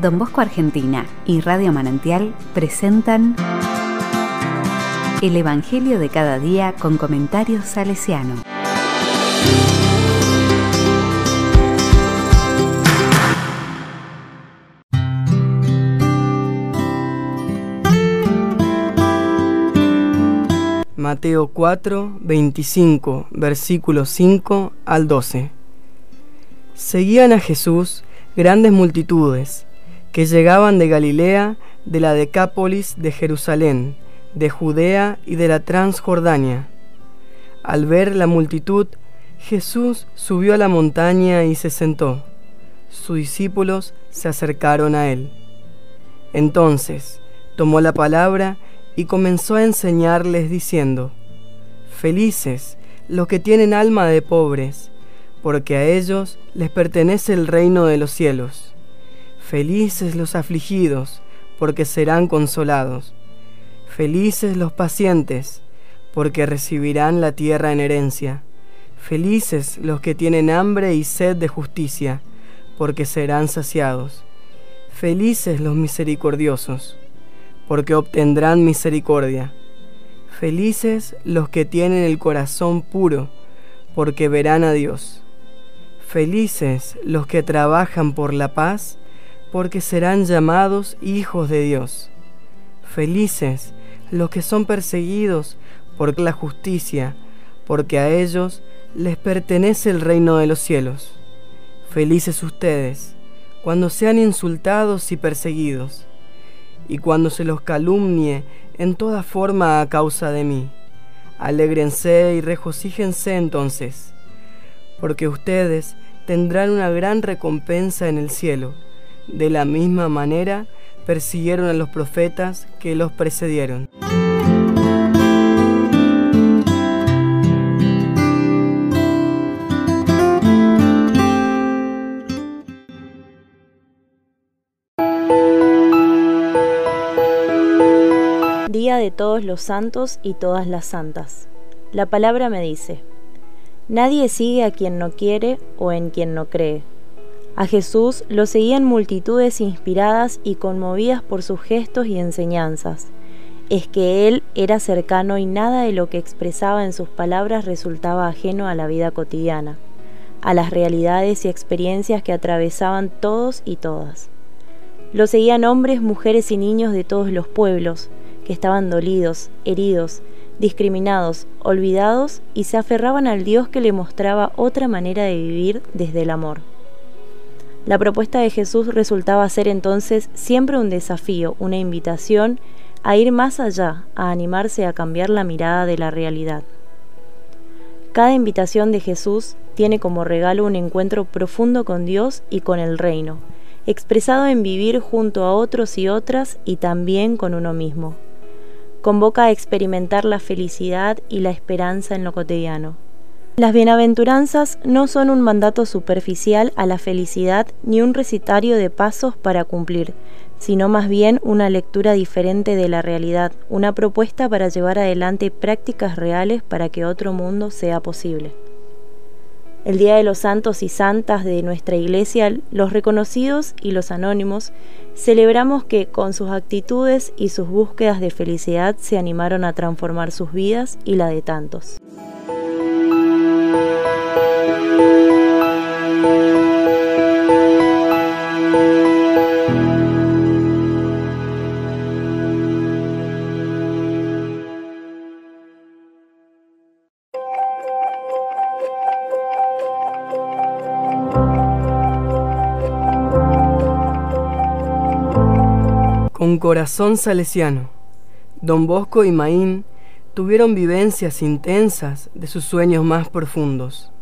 Don Bosco Argentina y Radio Manantial presentan El Evangelio de cada día con comentarios salesiano. Mateo 4, 25, versículos 5 al 12. Seguían a Jesús grandes multitudes que llegaban de Galilea, de la Decápolis, de Jerusalén, de Judea y de la Transjordania. Al ver la multitud, Jesús subió a la montaña y se sentó. Sus discípulos se acercaron a él. Entonces tomó la palabra y comenzó a enseñarles diciendo, Felices los que tienen alma de pobres, porque a ellos les pertenece el reino de los cielos. Felices los afligidos, porque serán consolados. Felices los pacientes, porque recibirán la tierra en herencia. Felices los que tienen hambre y sed de justicia, porque serán saciados. Felices los misericordiosos, porque obtendrán misericordia. Felices los que tienen el corazón puro, porque verán a Dios. Felices los que trabajan por la paz, porque serán llamados hijos de Dios. Felices los que son perseguidos por la justicia, porque a ellos les pertenece el reino de los cielos. Felices ustedes cuando sean insultados y perseguidos y cuando se los calumnie en toda forma a causa de mí. Alégrense y regocíjense entonces, porque ustedes tendrán una gran recompensa en el cielo. De la misma manera persiguieron a los profetas que los precedieron. Día de todos los santos y todas las santas. La palabra me dice, Nadie sigue a quien no quiere o en quien no cree. A Jesús lo seguían multitudes inspiradas y conmovidas por sus gestos y enseñanzas. Es que Él era cercano y nada de lo que expresaba en sus palabras resultaba ajeno a la vida cotidiana, a las realidades y experiencias que atravesaban todos y todas. Lo seguían hombres, mujeres y niños de todos los pueblos, que estaban dolidos, heridos, discriminados, olvidados y se aferraban al Dios que le mostraba otra manera de vivir desde el amor. La propuesta de Jesús resultaba ser entonces siempre un desafío, una invitación a ir más allá, a animarse a cambiar la mirada de la realidad. Cada invitación de Jesús tiene como regalo un encuentro profundo con Dios y con el reino, expresado en vivir junto a otros y otras y también con uno mismo convoca a experimentar la felicidad y la esperanza en lo cotidiano. Las bienaventuranzas no son un mandato superficial a la felicidad ni un recitario de pasos para cumplir, sino más bien una lectura diferente de la realidad, una propuesta para llevar adelante prácticas reales para que otro mundo sea posible el Día de los Santos y Santas de nuestra Iglesia, los reconocidos y los anónimos, celebramos que con sus actitudes y sus búsquedas de felicidad se animaron a transformar sus vidas y la de tantos. Un corazón salesiano. Don Bosco y Maín tuvieron vivencias intensas de sus sueños más profundos,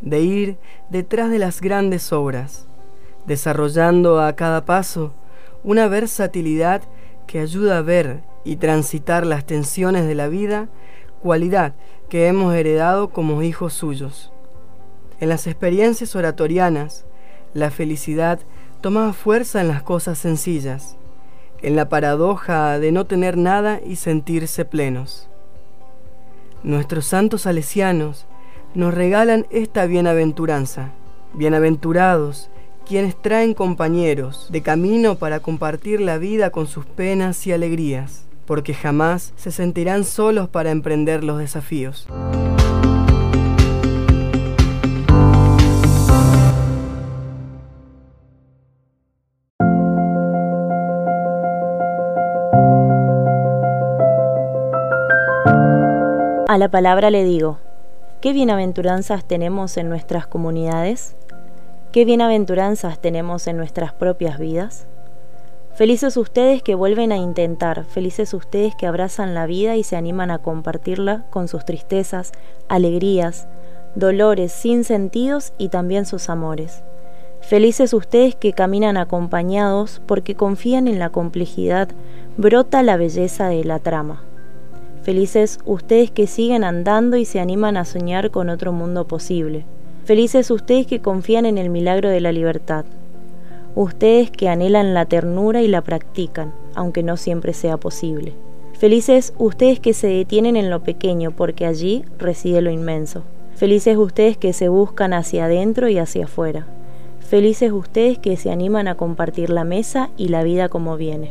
de ir detrás de las grandes obras, desarrollando a cada paso una versatilidad que ayuda a ver y transitar las tensiones de la vida, cualidad que hemos heredado como hijos suyos. En las experiencias oratorianas, la felicidad tomaba fuerza en las cosas sencillas en la paradoja de no tener nada y sentirse plenos. Nuestros santos salesianos nos regalan esta bienaventuranza. Bienaventurados quienes traen compañeros de camino para compartir la vida con sus penas y alegrías, porque jamás se sentirán solos para emprender los desafíos. A la palabra le digo, ¿qué bienaventuranzas tenemos en nuestras comunidades? ¿Qué bienaventuranzas tenemos en nuestras propias vidas? Felices ustedes que vuelven a intentar, felices ustedes que abrazan la vida y se animan a compartirla con sus tristezas, alegrías, dolores, sin sentidos y también sus amores. Felices ustedes que caminan acompañados porque confían en la complejidad, brota la belleza de la trama. Felices ustedes que siguen andando y se animan a soñar con otro mundo posible. Felices ustedes que confían en el milagro de la libertad. Ustedes que anhelan la ternura y la practican, aunque no siempre sea posible. Felices ustedes que se detienen en lo pequeño, porque allí reside lo inmenso. Felices ustedes que se buscan hacia adentro y hacia afuera. Felices ustedes que se animan a compartir la mesa y la vida como viene.